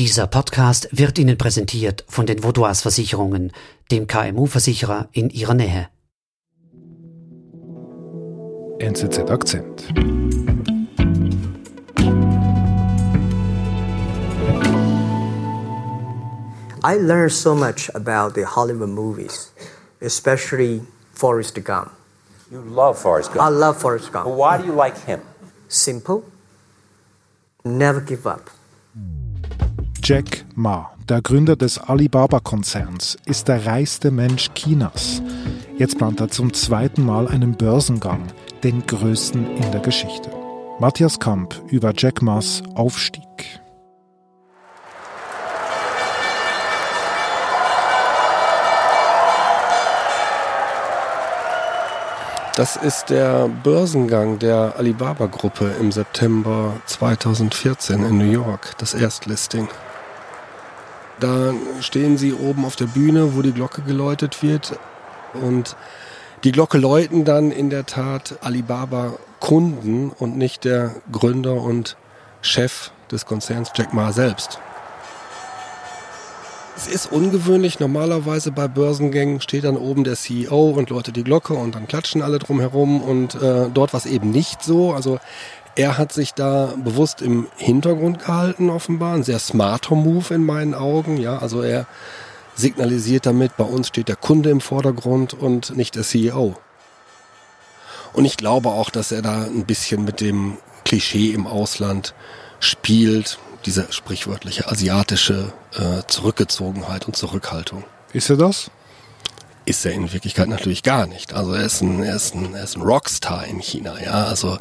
Dieser Podcast wird Ihnen präsentiert von den Vaudois Versicherungen, dem KMU-Versicherer in Ihrer Nähe. NZZ Akzent. I learned so much about the Hollywood movies, especially Forrest Gump. You love Forrest Gump. I love Forrest But Gump. why do you like him? Simple, never give up. Jack Ma, der Gründer des Alibaba-Konzerns, ist der reichste Mensch Chinas. Jetzt plant er zum zweiten Mal einen Börsengang, den größten in der Geschichte. Matthias Kamp über Jack Ma's Aufstieg. Das ist der Börsengang der Alibaba-Gruppe im September 2014 in New York, das Erstlisting. Da stehen sie oben auf der Bühne, wo die Glocke geläutet wird. Und die Glocke läuten dann in der Tat Alibaba-Kunden und nicht der Gründer und Chef des Konzerns Jack Ma selbst. Es ist ungewöhnlich. Normalerweise bei Börsengängen steht dann oben der CEO und läutet die Glocke und dann klatschen alle drumherum und äh, dort war es eben nicht so. Also er hat sich da bewusst im Hintergrund gehalten, offenbar. Ein sehr smarter Move in meinen Augen. Ja, also er signalisiert damit, bei uns steht der Kunde im Vordergrund und nicht der CEO. Und ich glaube auch, dass er da ein bisschen mit dem Klischee im Ausland spielt, diese sprichwörtliche asiatische äh, Zurückgezogenheit und Zurückhaltung. Ist er das? Ist er in Wirklichkeit natürlich gar nicht. Also er ist ein, er ist ein, er ist ein Rockstar in China, ja. Also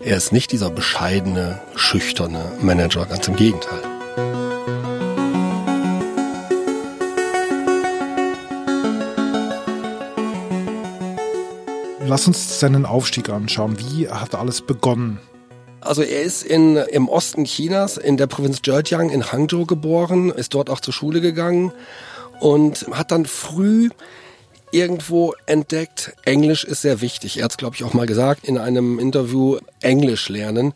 er ist nicht dieser bescheidene, schüchterne Manager, ganz im Gegenteil. Lass uns seinen Aufstieg anschauen. Wie hat alles begonnen? Also er ist in, im Osten Chinas, in der Provinz Zhejiang in Hangzhou geboren, ist dort auch zur Schule gegangen und hat dann früh irgendwo entdeckt, Englisch ist sehr wichtig. Er hat es, glaube ich, auch mal gesagt in einem Interview, Englisch lernen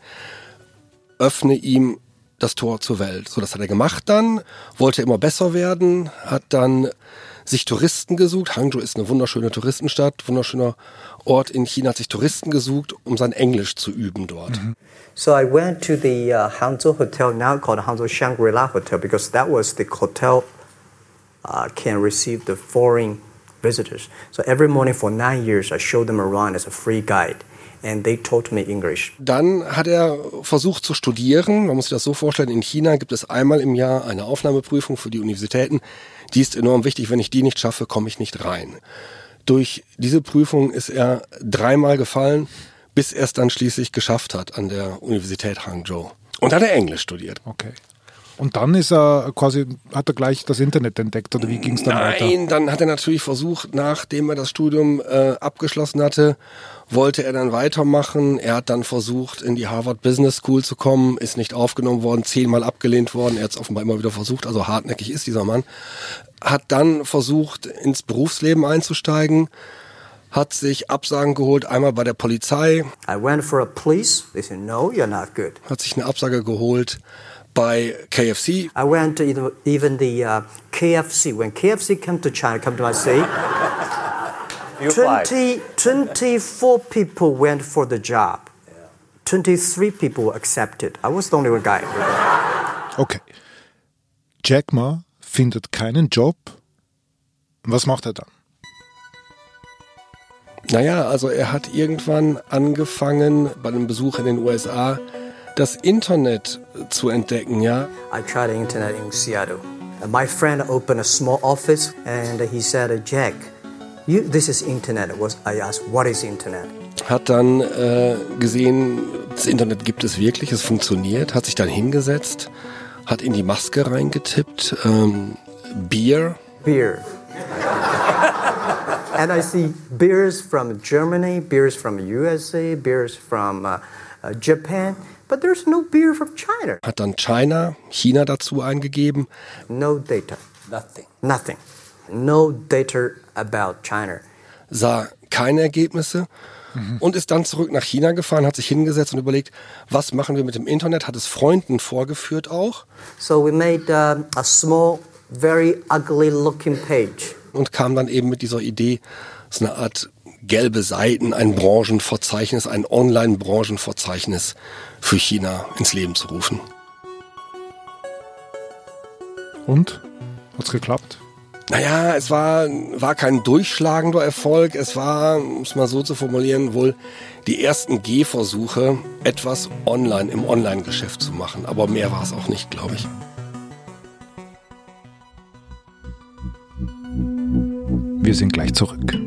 öffne ihm das Tor zur Welt. So, das hat er gemacht dann, wollte immer besser werden, hat dann sich Touristen gesucht. Hangzhou ist eine wunderschöne Touristenstadt, wunderschöner Ort in China, hat sich Touristen gesucht, um sein Englisch zu üben dort. So I went to the uh, Hangzhou Hotel, now called Hangzhou Shangri-La Hotel, because that was the hotel uh, can receive the foreign visitors. So every morning for nine years, I showed them around as a free guide, and they taught me English. Dann hat er versucht zu studieren. Man muss sich das so vorstellen, in China gibt es einmal im Jahr eine Aufnahmeprüfung für die Universitäten. Die ist enorm wichtig. Wenn ich die nicht schaffe, komme ich nicht rein. Durch diese Prüfung ist er dreimal gefallen, bis er es dann schließlich geschafft hat an der Universität Hangzhou. Und dann hat er Englisch studiert. Okay. Und dann ist er quasi, hat er gleich das Internet entdeckt oder wie ging es dann weiter? Nein, dann hat er natürlich versucht, nachdem er das Studium äh, abgeschlossen hatte, wollte er dann weitermachen. Er hat dann versucht, in die Harvard Business School zu kommen, ist nicht aufgenommen worden, zehnmal abgelehnt worden. Er hat es offenbar immer wieder versucht, also hartnäckig ist dieser Mann. Hat dann versucht, ins Berufsleben einzusteigen, hat sich Absagen geholt, einmal bei der Polizei, I went for a police. They said, no, you're not good. hat sich eine Absage geholt bei KFC, I went to even, the uh, KFC. When KFC came to China, come to my city, You applied. 20, 24 people went for the job. 23 people accepted. I was the only one guy. Okay. Jack Ma findet keinen Job. Was macht er dann? Naja, also er hat irgendwann angefangen bei einem Besuch in den USA das Internet zu entdecken, ja. I tried internet in Seattle. And my friend opened a small office and he said, Jack, you, this is internet. I asked, what is internet? Hat dann äh, gesehen, das Internet gibt es wirklich, es funktioniert, hat sich dann hingesetzt, hat in die Maske reingetippt, ähm, Bier, Beer. and I see beers from Germany, beers from USA, beers from uh, uh, Japan, but there's no beer from China. hat dann China, China dazu eingegeben. No data. Nothing. Nothing. No data about China. sah keine Ergebnisse und ist dann zurück nach China gefahren, hat sich hingesetzt und überlegt, was machen wir mit dem Internet, hat es Freunden vorgeführt auch. So we made uh, a small, very ugly looking page. Und kam dann eben mit dieser Idee, so eine Art gelbe Seiten, ein Branchenverzeichnis, ein Online-Branchenverzeichnis für China ins Leben zu rufen. Und? Hat's geklappt? Naja, es war, war kein durchschlagender Erfolg. Es war, um es mal so zu formulieren, wohl die ersten Gehversuche, etwas online im Online-Geschäft zu machen. Aber mehr war es auch nicht, glaube ich. Wir sind gleich zurück.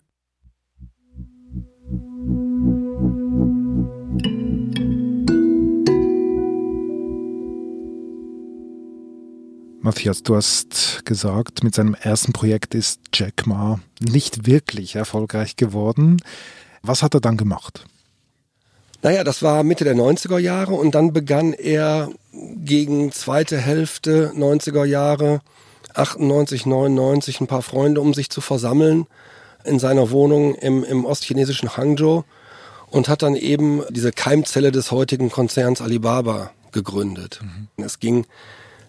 Matthias, du hast gesagt, mit seinem ersten Projekt ist Jack Ma nicht wirklich erfolgreich geworden. Was hat er dann gemacht? Naja, das war Mitte der 90er Jahre und dann begann er gegen zweite Hälfte 90er Jahre, 98, 99, ein paar Freunde um sich zu versammeln in seiner Wohnung im, im ostchinesischen Hangzhou und hat dann eben diese Keimzelle des heutigen Konzerns Alibaba gegründet. Mhm. Es ging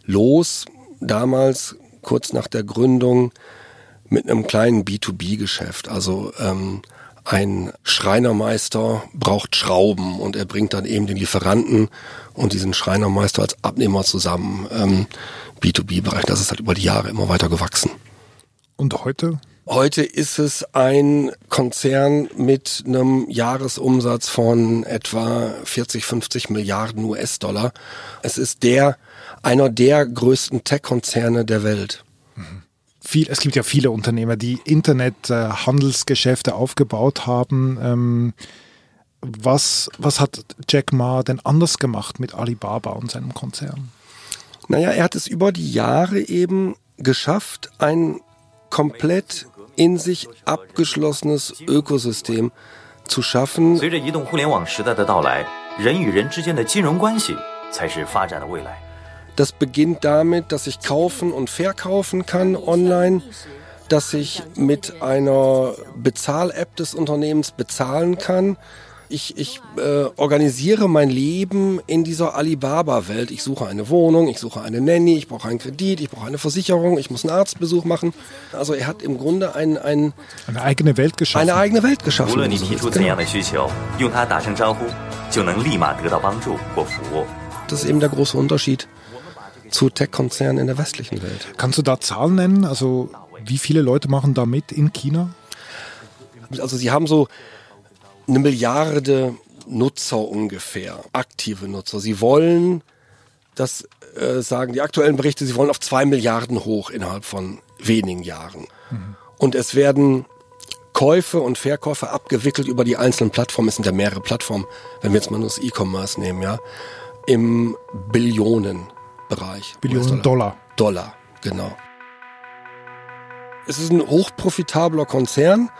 los damals kurz nach der Gründung mit einem kleinen B2B-Geschäft. Also ähm, ein Schreinermeister braucht Schrauben und er bringt dann eben den Lieferanten und diesen Schreinermeister als Abnehmer zusammen. Ähm, B2B-Bereich, das ist halt über die Jahre immer weiter gewachsen. Und heute? Heute ist es ein Konzern mit einem Jahresumsatz von etwa 40, 50 Milliarden US-Dollar. Es ist der einer der größten Tech-Konzerne der Welt. Viel, es gibt ja viele Unternehmer, die Internet-Handelsgeschäfte aufgebaut haben. Ähm, was, was hat Jack Ma denn anders gemacht mit Alibaba und seinem Konzern? Naja, er hat es über die Jahre eben geschafft, ein komplett in sich abgeschlossenes Ökosystem zu schaffen. Das beginnt damit, dass ich kaufen und verkaufen kann online, dass ich mit einer Bezahl-App des Unternehmens bezahlen kann. Ich, ich äh, organisiere mein Leben in dieser Alibaba-Welt. Ich suche eine Wohnung, ich suche eine Nanny, ich brauche einen Kredit, ich brauche eine Versicherung, ich muss einen Arztbesuch machen. Also er hat im Grunde ein, ein, eine eigene Welt geschaffen. Eine eigene Welt geschaffen. Das ist eben der große Unterschied zu Tech-Konzernen in der westlichen Welt. Kannst du da Zahlen nennen? Also wie viele Leute machen da mit in China? Also sie haben so eine Milliarde Nutzer ungefähr, aktive Nutzer. Sie wollen, das äh, sagen die aktuellen Berichte, sie wollen auf zwei Milliarden hoch innerhalb von wenigen Jahren. Und es werden Käufe und Verkäufe abgewickelt über die einzelnen Plattformen. Es sind ja mehrere Plattformen, wenn wir jetzt mal nur das E-Commerce nehmen, ja, im Billionenbereich. Billionen. Dollar. Dollar, genau. Es ist ein hochprofitabler Konzern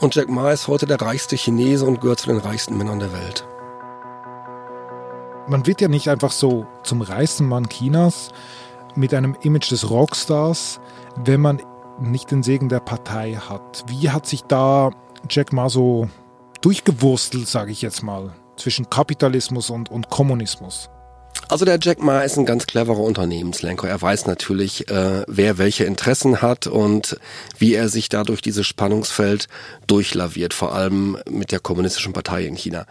und Jack Ma ist heute der reichste Chinese und gehört zu den reichsten Männern der Welt. Man wird ja nicht einfach so zum reichsten Mann Chinas mit einem Image des Rockstars, wenn man nicht den Segen der Partei hat. Wie hat sich da Jack Ma so durchgewurstelt, sage ich jetzt mal, zwischen Kapitalismus und, und Kommunismus? Also der Jack Ma ist ein ganz cleverer Unternehmenslenker. Er weiß natürlich, äh, wer welche Interessen hat und wie er sich da durch dieses Spannungsfeld durchlaviert, vor allem mit der kommunistischen Partei in China.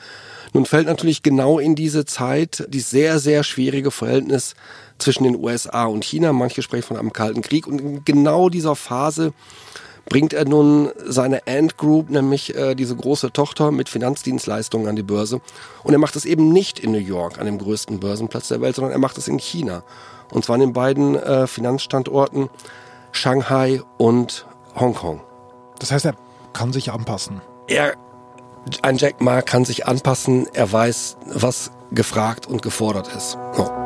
Nun fällt natürlich genau in diese Zeit die sehr, sehr schwierige Verhältnis zwischen den USA und China. Manche sprechen von einem Kalten Krieg. Und in genau dieser Phase bringt er nun seine Ant Group, nämlich äh, diese große Tochter mit Finanzdienstleistungen an die Börse. Und er macht es eben nicht in New York, an dem größten Börsenplatz der Welt, sondern er macht es in China. Und zwar an den beiden äh, Finanzstandorten Shanghai und Hongkong. Das heißt, er kann sich anpassen. Er, ein Jack Ma kann sich anpassen, er weiß, was gefragt und gefordert ist. So.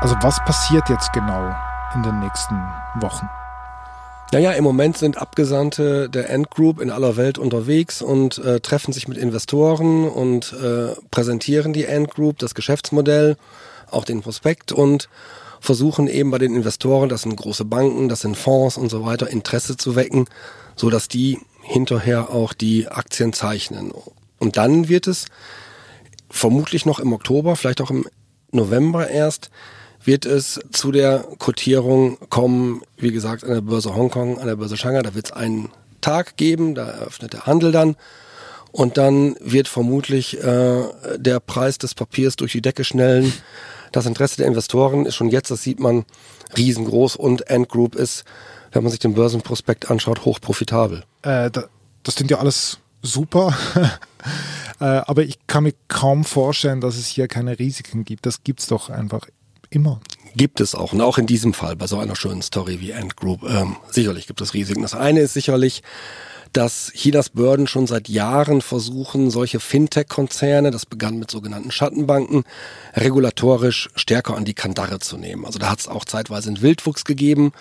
Also was passiert jetzt genau in den nächsten Wochen? Naja, im Moment sind Abgesandte der Ant Group in aller Welt unterwegs und äh, treffen sich mit Investoren und äh, präsentieren die Ant Group, das Geschäftsmodell, auch den Prospekt und versuchen eben bei den Investoren, das sind große Banken, das sind Fonds und so weiter, Interesse zu wecken, so dass die hinterher auch die Aktien zeichnen. Und dann wird es vermutlich noch im Oktober, vielleicht auch im November erst, wird es zu der Kotierung kommen, wie gesagt, an der Börse Hongkong, an der Börse Shanghai. Da wird es einen Tag geben, da eröffnet der Handel dann. Und dann wird vermutlich äh, der Preis des Papiers durch die Decke schnellen. Das Interesse der Investoren ist schon jetzt, das sieht man, riesengroß und Ant Group ist, wenn man sich den Börsenprospekt anschaut, hochprofitabel. Äh, da, das sind ja alles super. äh, aber ich kann mir kaum vorstellen, dass es hier keine Risiken gibt. Das gibt's doch einfach immer. Gibt es auch. Und auch in diesem Fall, bei so einer schönen Story wie Ant Group, ähm, sicherlich gibt es Risiken. Das eine ist sicherlich, dass Chinas Börden schon seit Jahren versuchen, solche Fintech-Konzerne, das begann mit sogenannten Schattenbanken, regulatorisch stärker an die Kandare zu nehmen. Also da hat es auch zeitweise einen Wildwuchs gegeben,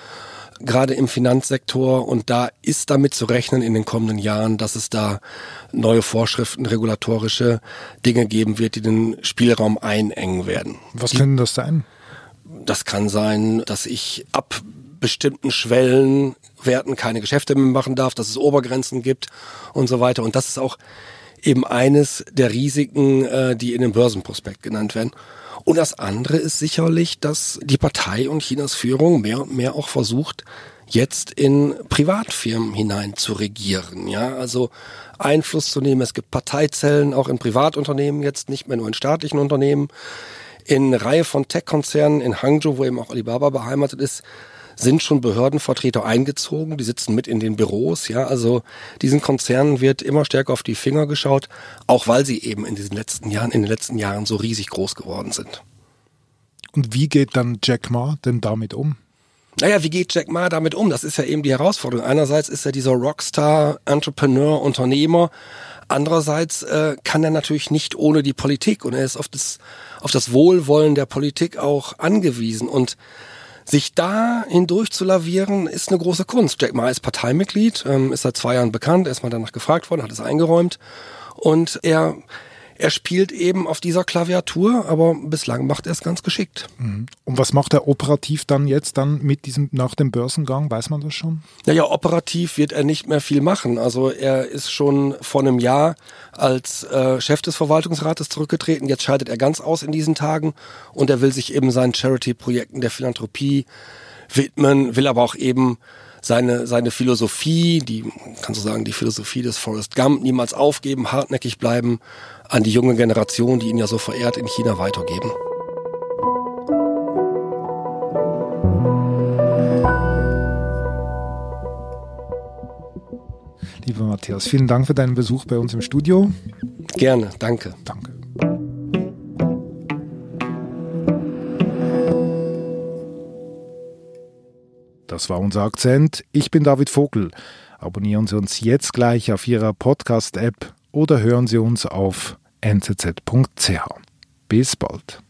gerade im Finanzsektor. Und da ist damit zu rechnen in den kommenden Jahren, dass es da neue Vorschriften, regulatorische Dinge geben wird, die den Spielraum einengen werden. Was können das sein? Das kann sein, dass ich ab bestimmten Schwellenwerten keine Geschäfte mehr machen darf, dass es Obergrenzen gibt und so weiter. Und das ist auch eben eines der Risiken, äh, die in dem Börsenprospekt genannt werden. Und das andere ist sicherlich, dass die Partei und Chinas Führung mehr und mehr auch versucht, jetzt in Privatfirmen hinein zu regieren. Ja, also Einfluss zu nehmen. Es gibt Parteizellen auch in Privatunternehmen jetzt, nicht mehr nur in staatlichen Unternehmen in eine Reihe von Tech-Konzernen in Hangzhou, wo eben auch Alibaba beheimatet ist, sind schon Behördenvertreter eingezogen, die sitzen mit in den Büros, ja, also diesen Konzernen wird immer stärker auf die Finger geschaut, auch weil sie eben in diesen letzten Jahren, in den letzten Jahren so riesig groß geworden sind. Und wie geht dann Jack Ma denn damit um? Naja, wie geht Jack Ma damit um? Das ist ja eben die Herausforderung. Einerseits ist er dieser Rockstar, Entrepreneur, Unternehmer. Andererseits äh, kann er natürlich nicht ohne die Politik und er ist auf das, auf das Wohlwollen der Politik auch angewiesen. Und sich da hindurch zu lavieren, ist eine große Kunst. Jack Ma ist Parteimitglied, ähm, ist seit zwei Jahren bekannt, erstmal danach gefragt worden, hat es eingeräumt. Und er er spielt eben auf dieser Klaviatur, aber bislang macht er es ganz geschickt. Mhm. Und was macht er operativ dann jetzt dann mit diesem nach dem Börsengang? Weiß man das schon? Naja, operativ wird er nicht mehr viel machen. Also er ist schon vor einem Jahr als äh, Chef des Verwaltungsrates zurückgetreten. Jetzt scheidet er ganz aus in diesen Tagen und er will sich eben seinen Charity-Projekten der Philanthropie widmen, will aber auch eben seine, seine Philosophie, die, kannst du sagen, die Philosophie des Forrest Gump, niemals aufgeben, hartnäckig bleiben, an die junge Generation, die ihn ja so verehrt, in China weitergeben. Lieber Matthias, vielen Dank für deinen Besuch bei uns im Studio. Gerne, danke. Danke. Das war unser Akzent. Ich bin David Vogel. Abonnieren Sie uns jetzt gleich auf Ihrer Podcast-App oder hören Sie uns auf nzz.ch. Bis bald.